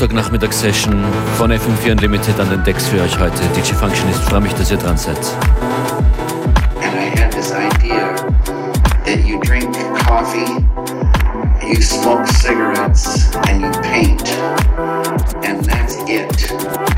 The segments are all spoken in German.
Montagnachmittagssession von FM4 Unlimited an den Decks für euch heute. DJ Functionist, freue mich, dass ihr dran seid. And I had this idea that you drink coffee, you smoke cigarettes, and you paint. And that's it.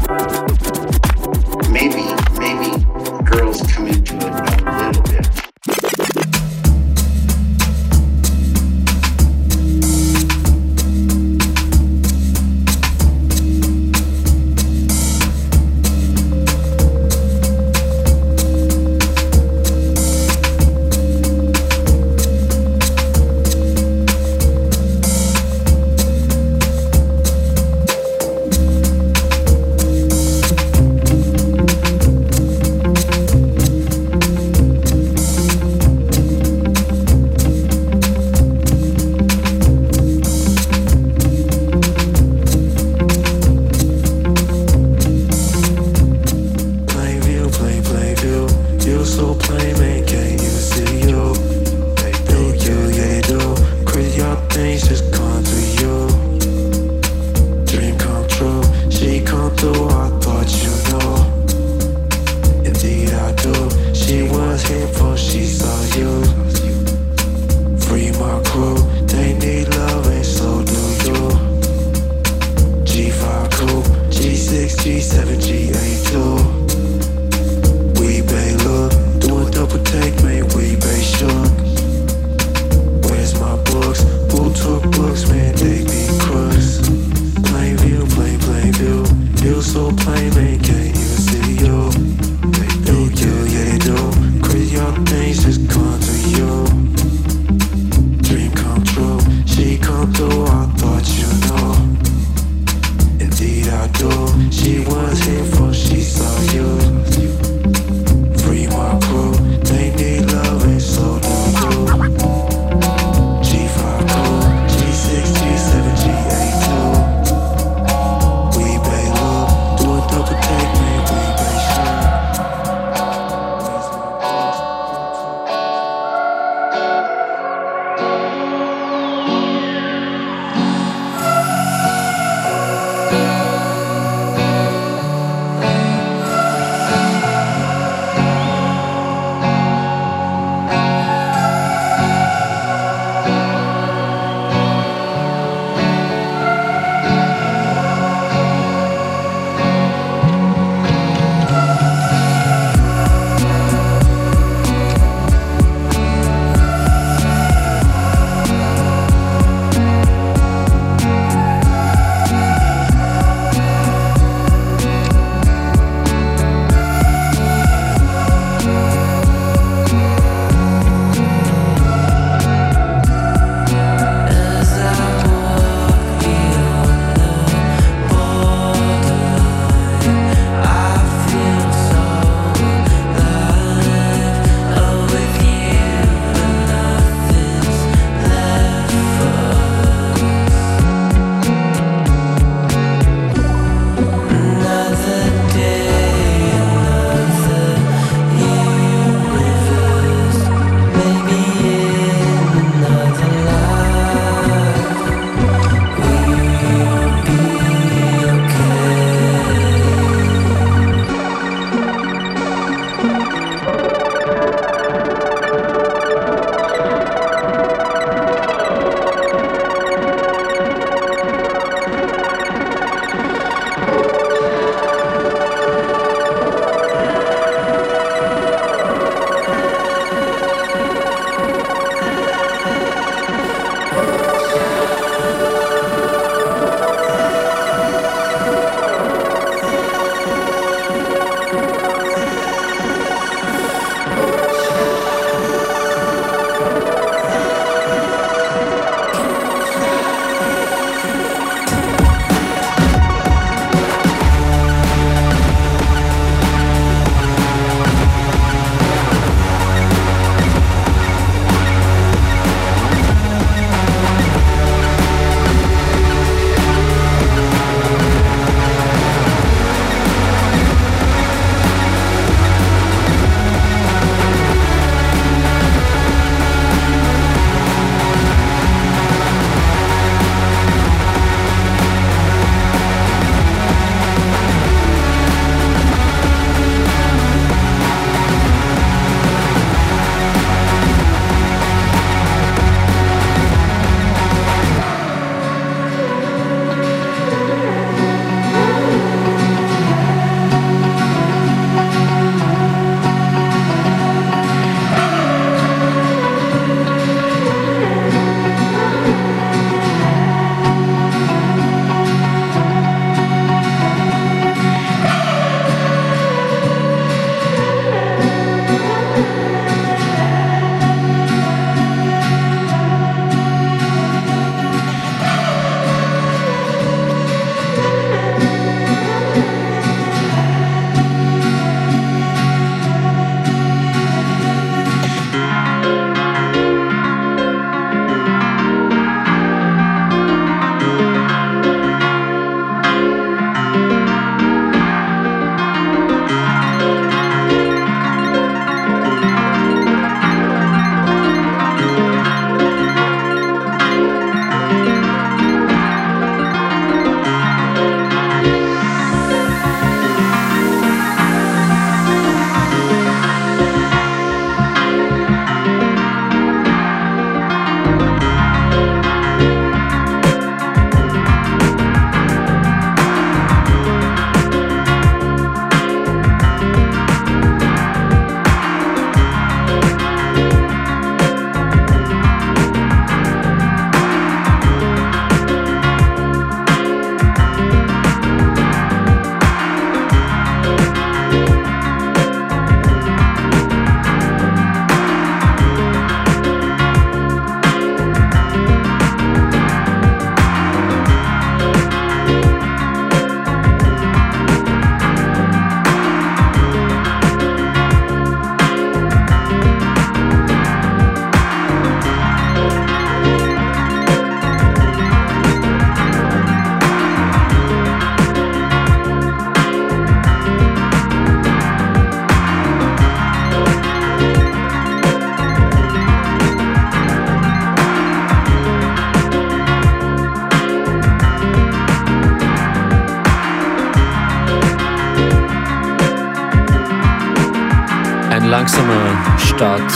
Start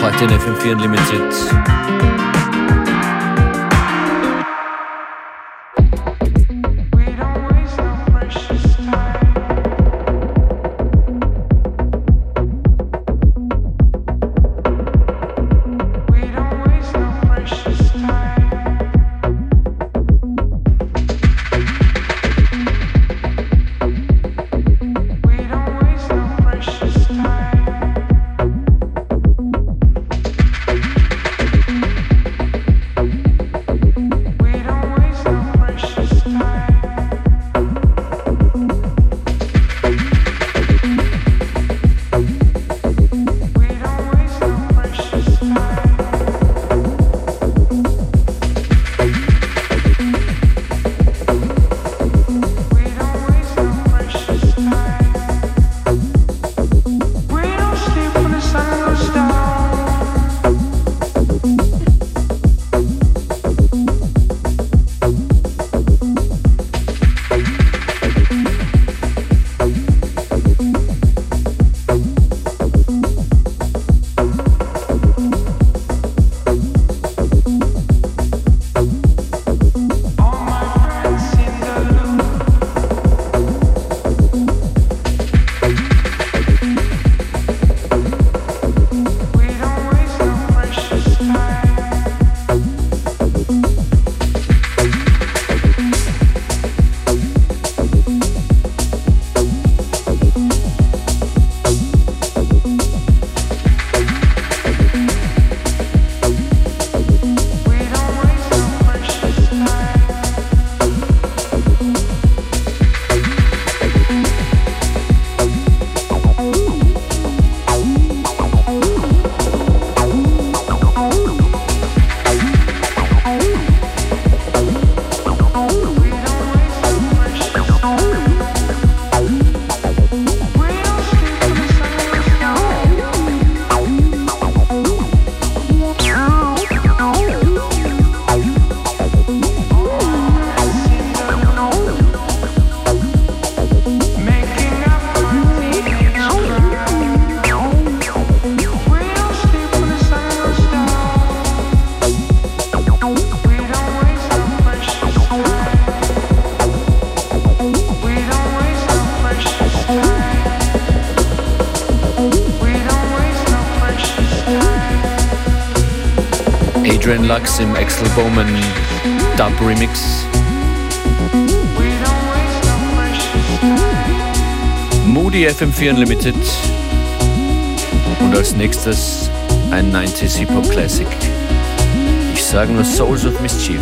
heute in FM4 Unlimited. Bowman Dub Remix. Moody FM4 Unlimited. Und als nächstes ein 90s Hip-Hop Classic. Ich sage nur Souls of Mischief.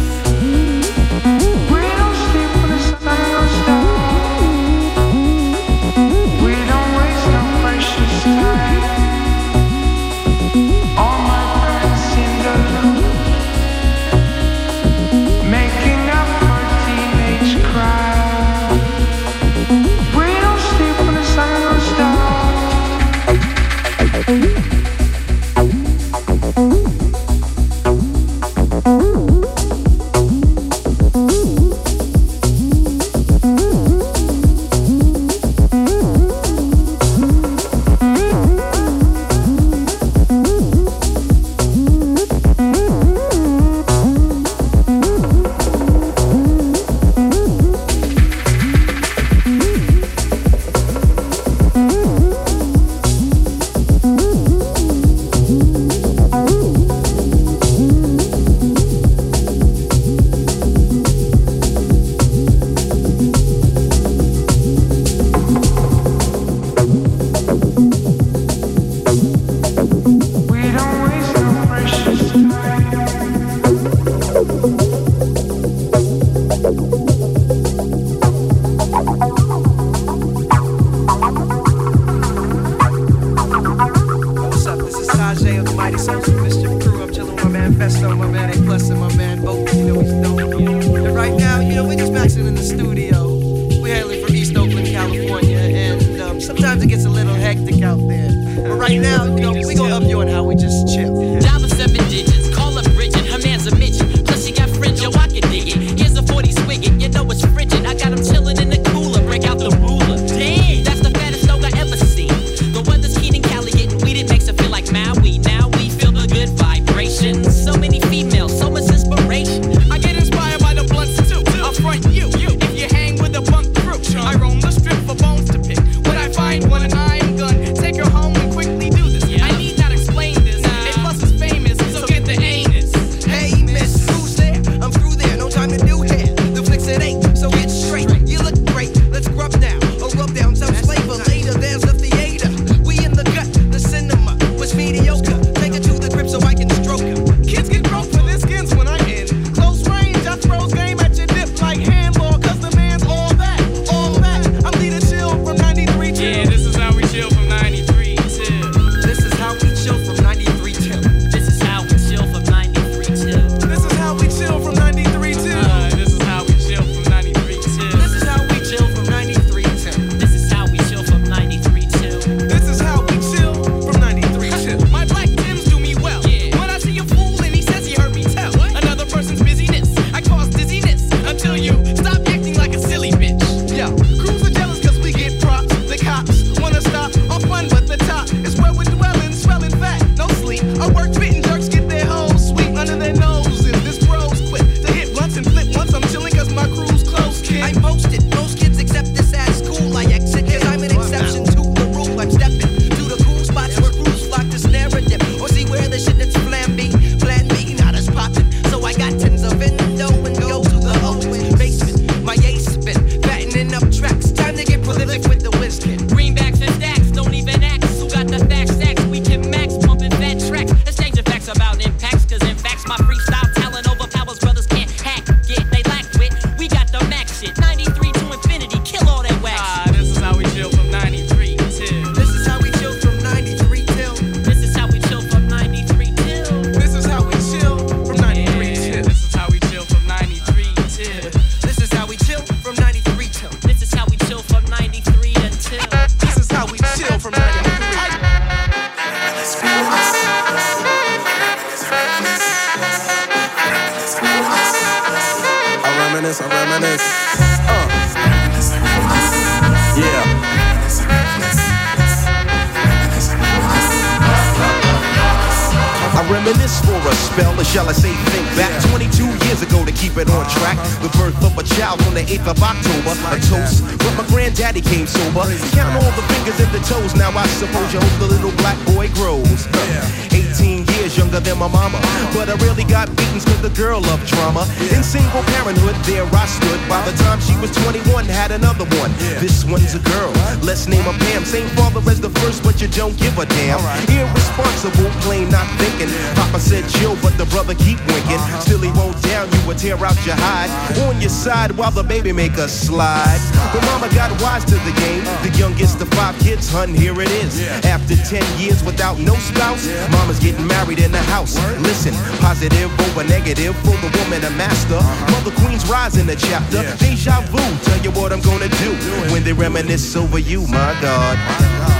Side while the baby make slide. But mama got wise to the game. The youngest of five kids, hun, here it is. After 10 years without no spouse, mama's getting married in the house. Listen, positive over negative for the woman a master. Mother Queen's rise in the chapter. Deja vu, tell you what I'm gonna do when they reminisce over you, my God.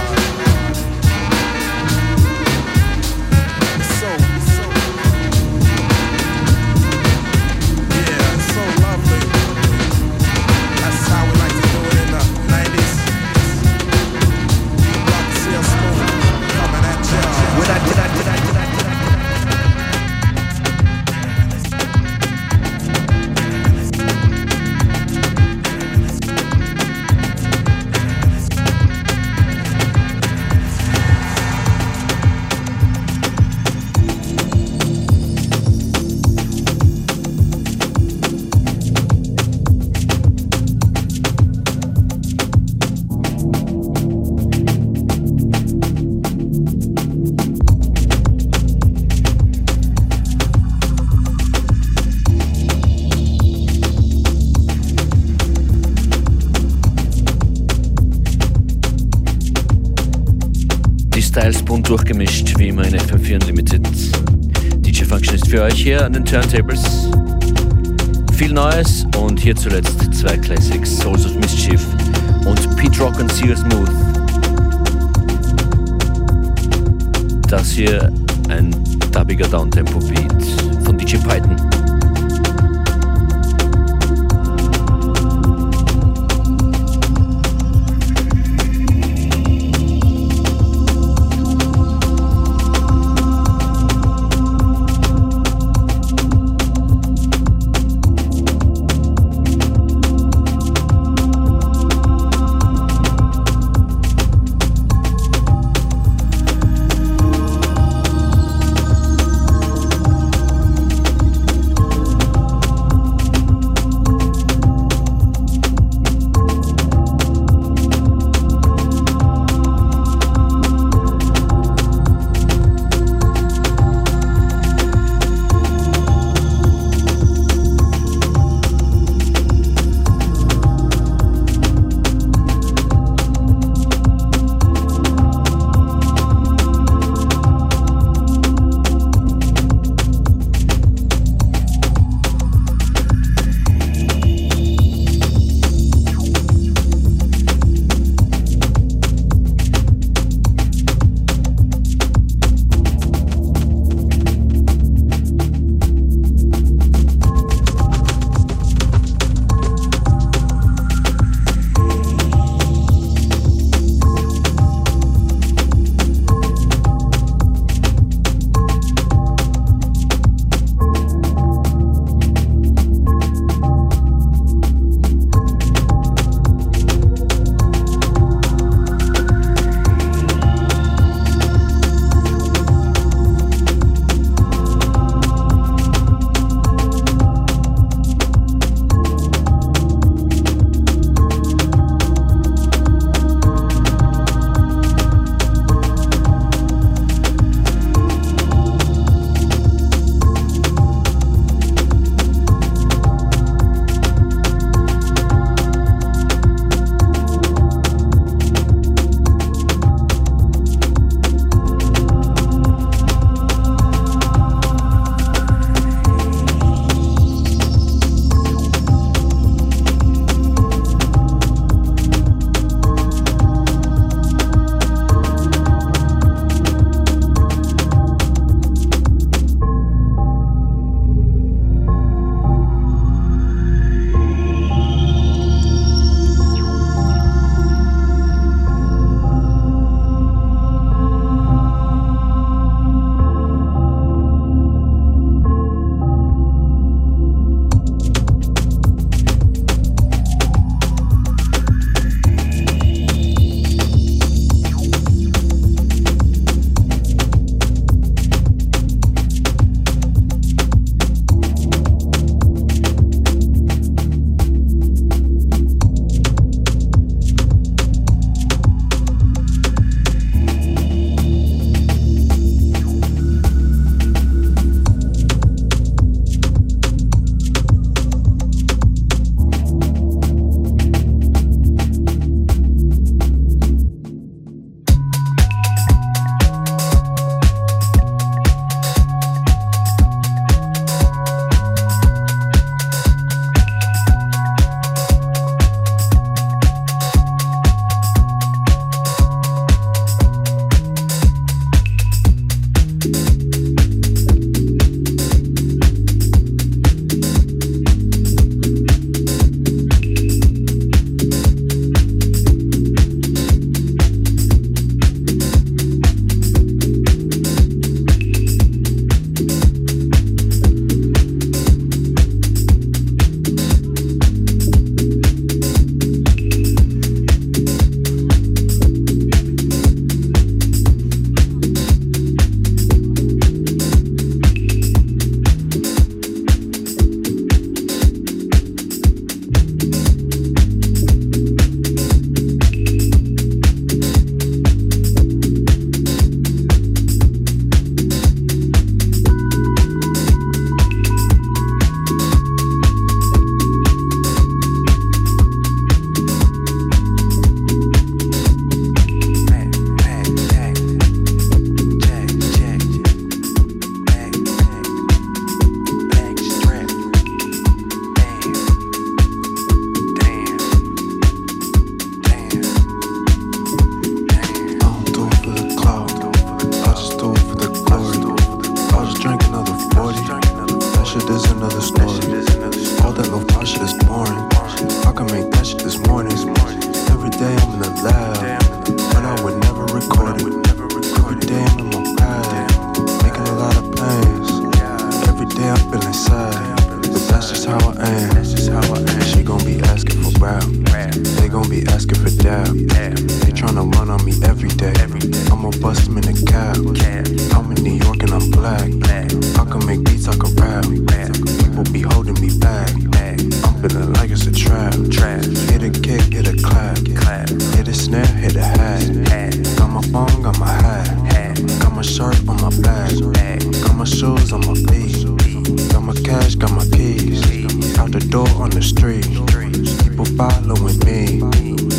An den Turntables. Viel Neues und hier zuletzt zwei Classics, Souls of Mischief und Pete Rock und Seal Smooth. Das hier ein dubbiger Downtempo-Beat von DJ Python. gon' be asking for dab. They tryna run on me every day. I'ma bust them in a cab. I'm in New York and I'm black. I can make beats, I can rap. People be holding me back. I'm feeling like it's a trap. Hit a kick, hit a clap. Hit a snare, hit a hat. Got my phone, got my hat. Got my shirt on my back. Got my shoes on my feet. Got my cash, got my keys. Out the door on the street. People following me.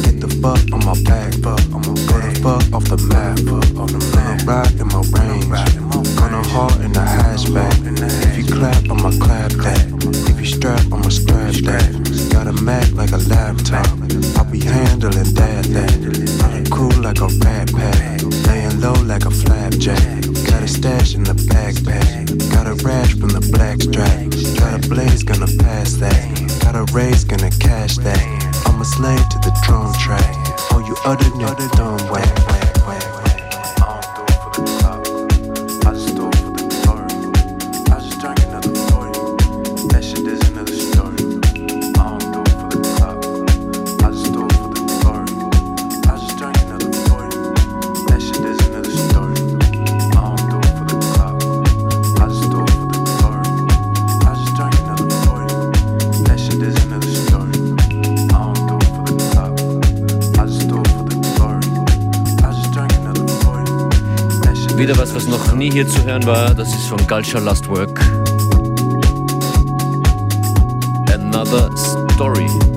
Get the fuck on my back. Go the fuck off the map. Gonna ride in my range. Gonna haul in the hatchback. Raise, gonna cash that. I'm a slave to hören war, das ist von Culture Last Work. Another Story.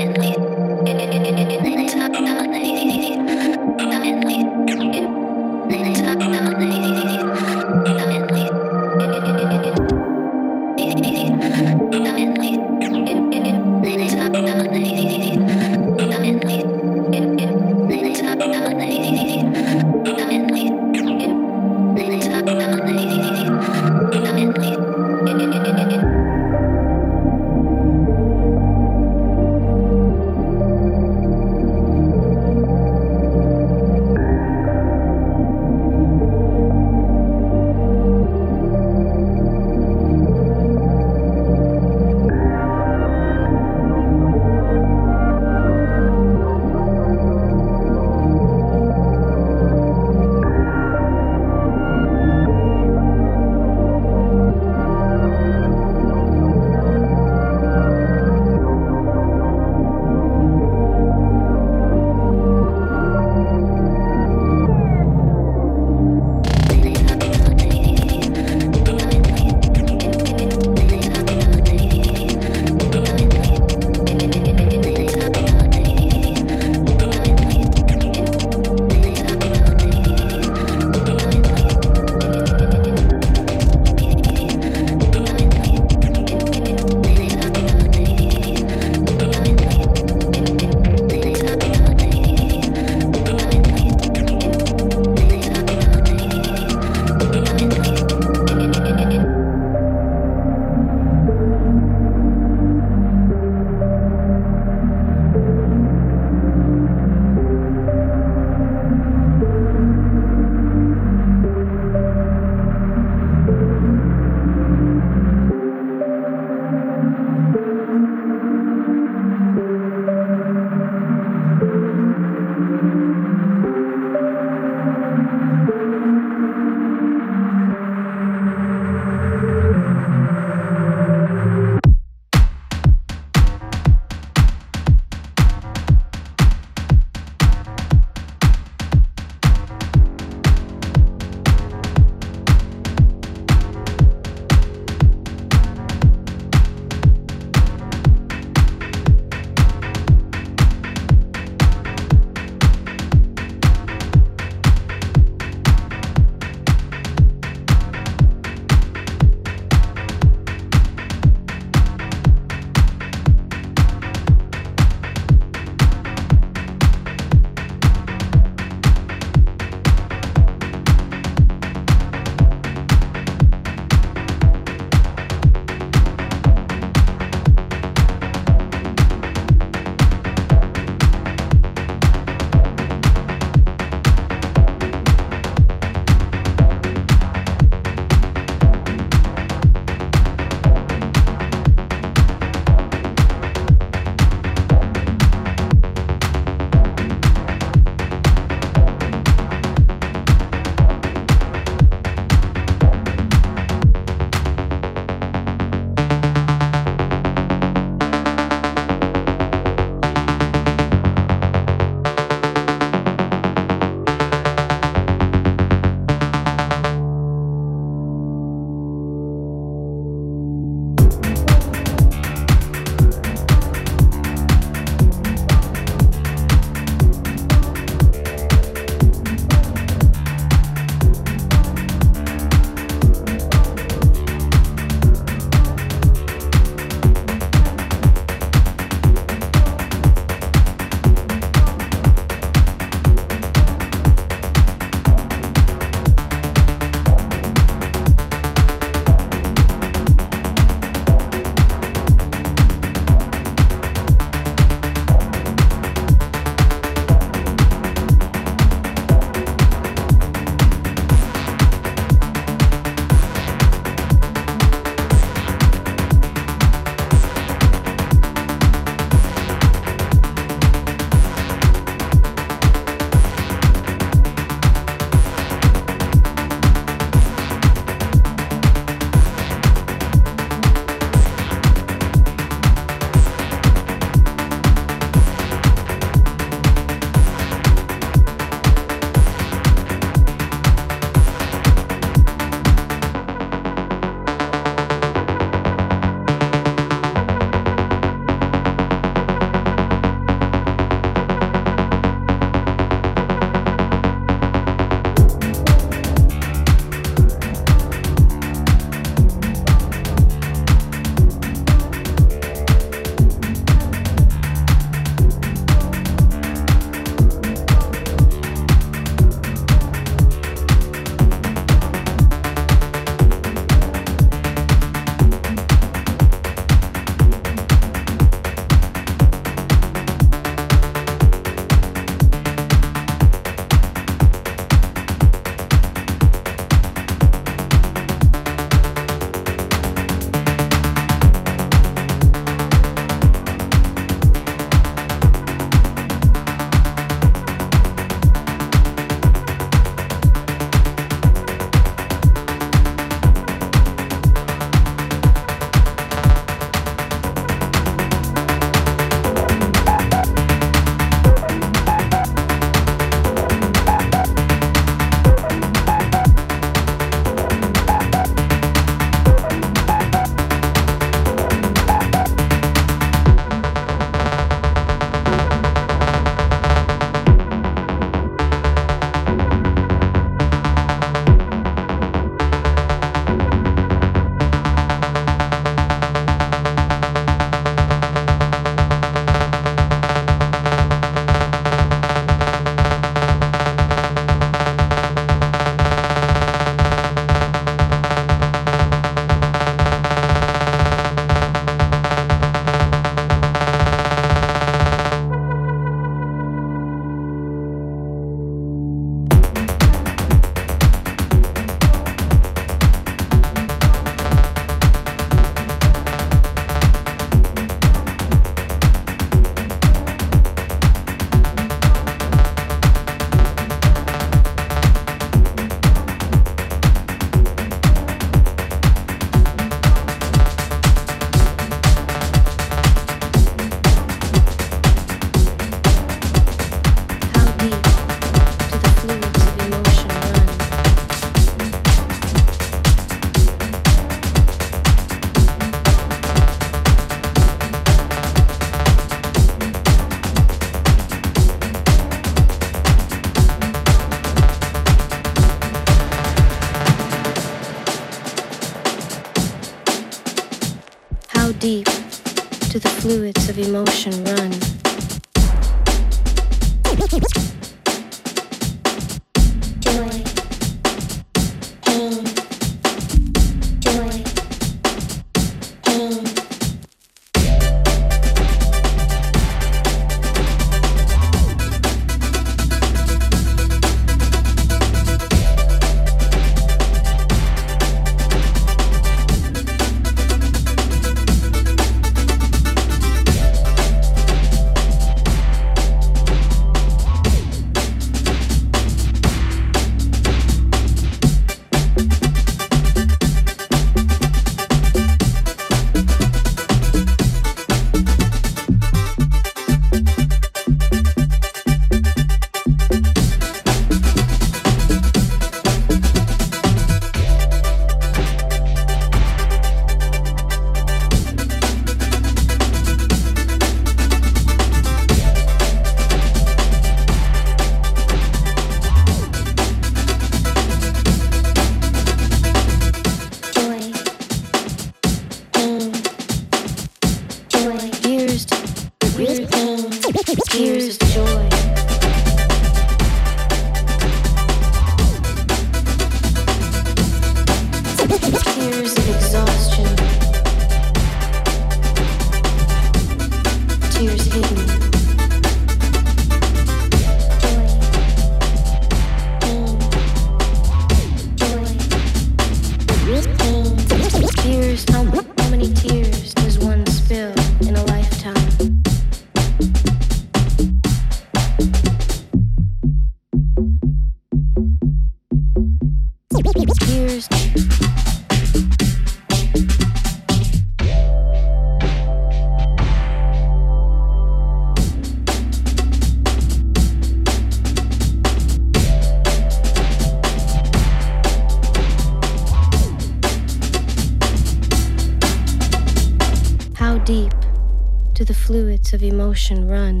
and run.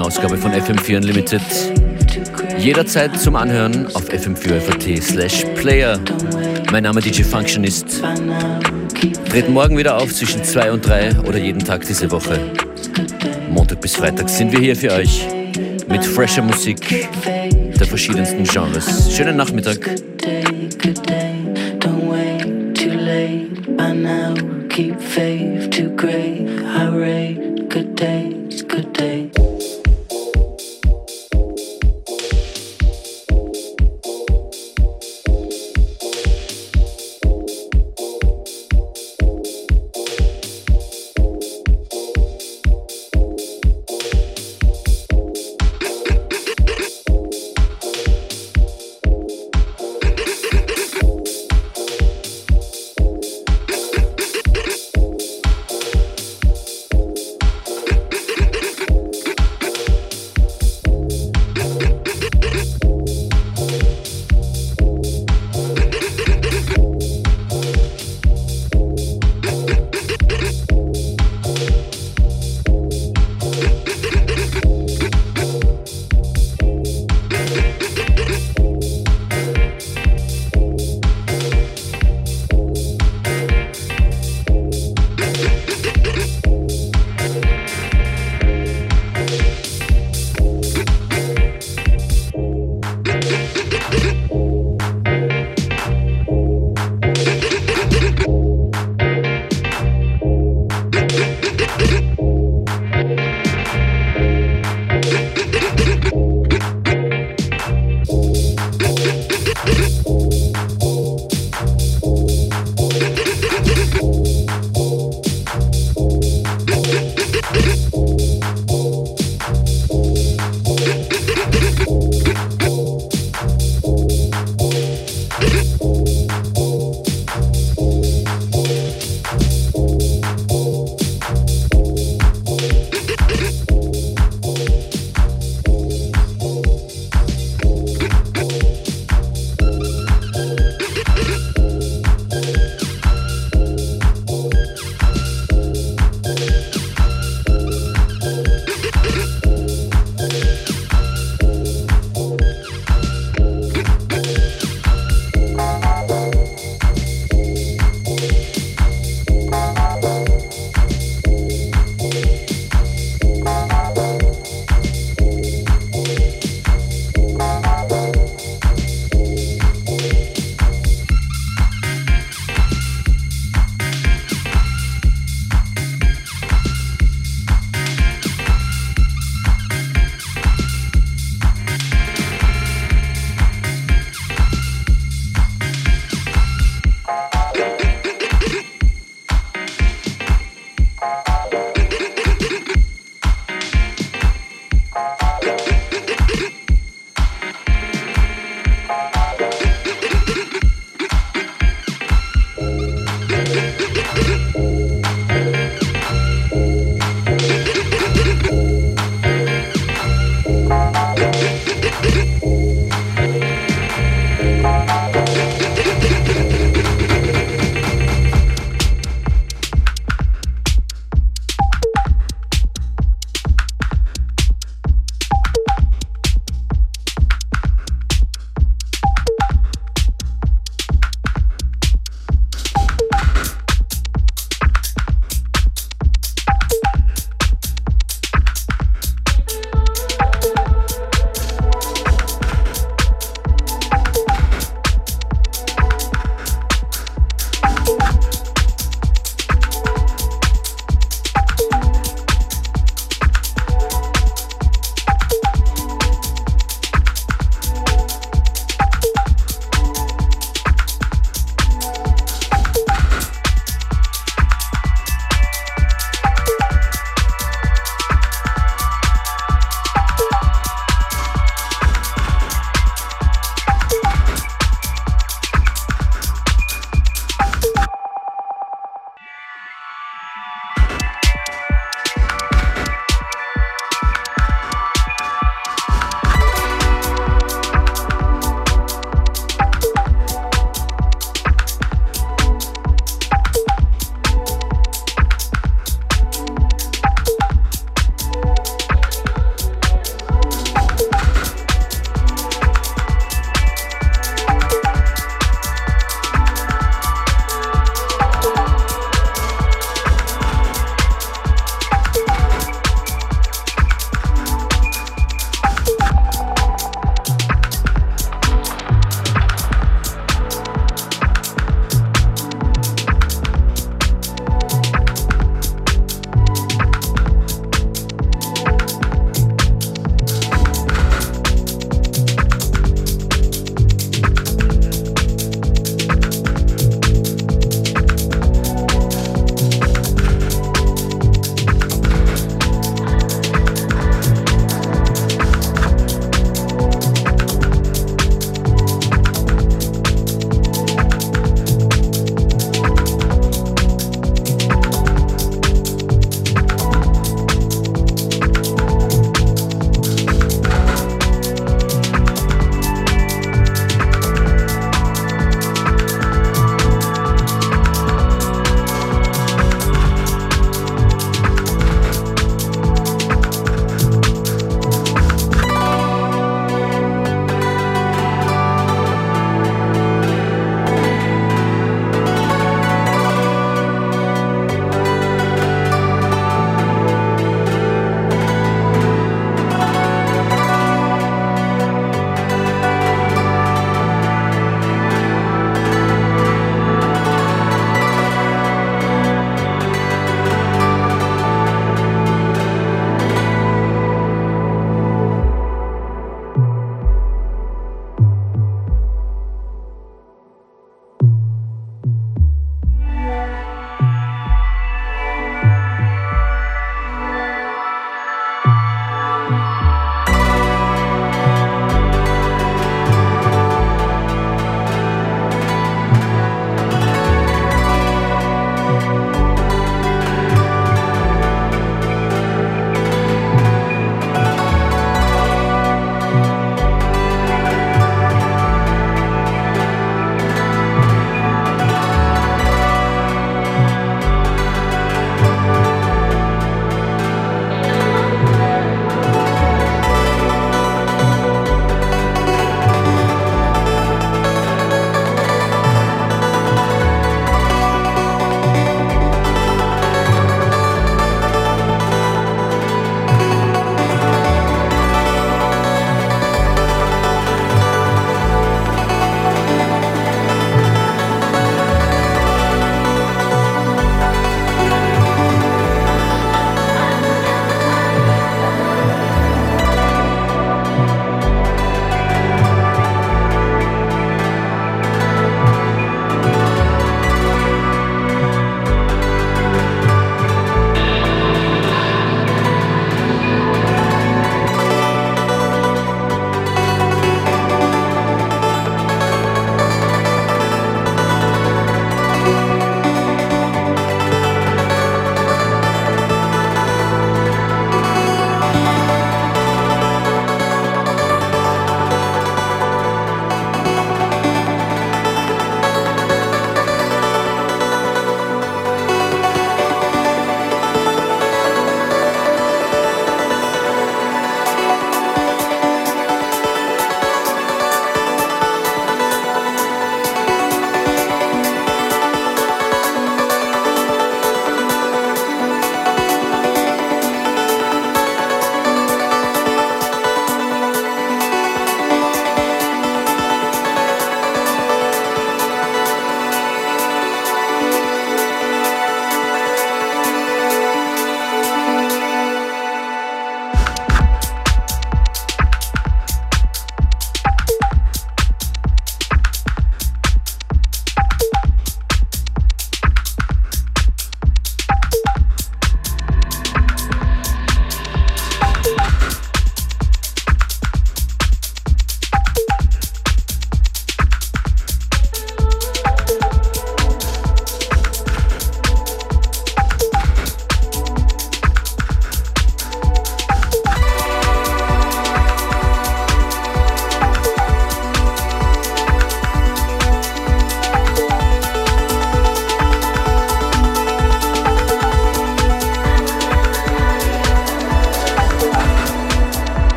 Ausgabe von FM4 Unlimited. Jederzeit zum Anhören auf fm4 slash player. Mein Name DJ Functionist. Treten morgen wieder auf zwischen 2 und 3 oder jeden Tag diese Woche. Montag bis Freitag sind wir hier für euch mit fresher Musik der verschiedensten Genres. Schönen Nachmittag.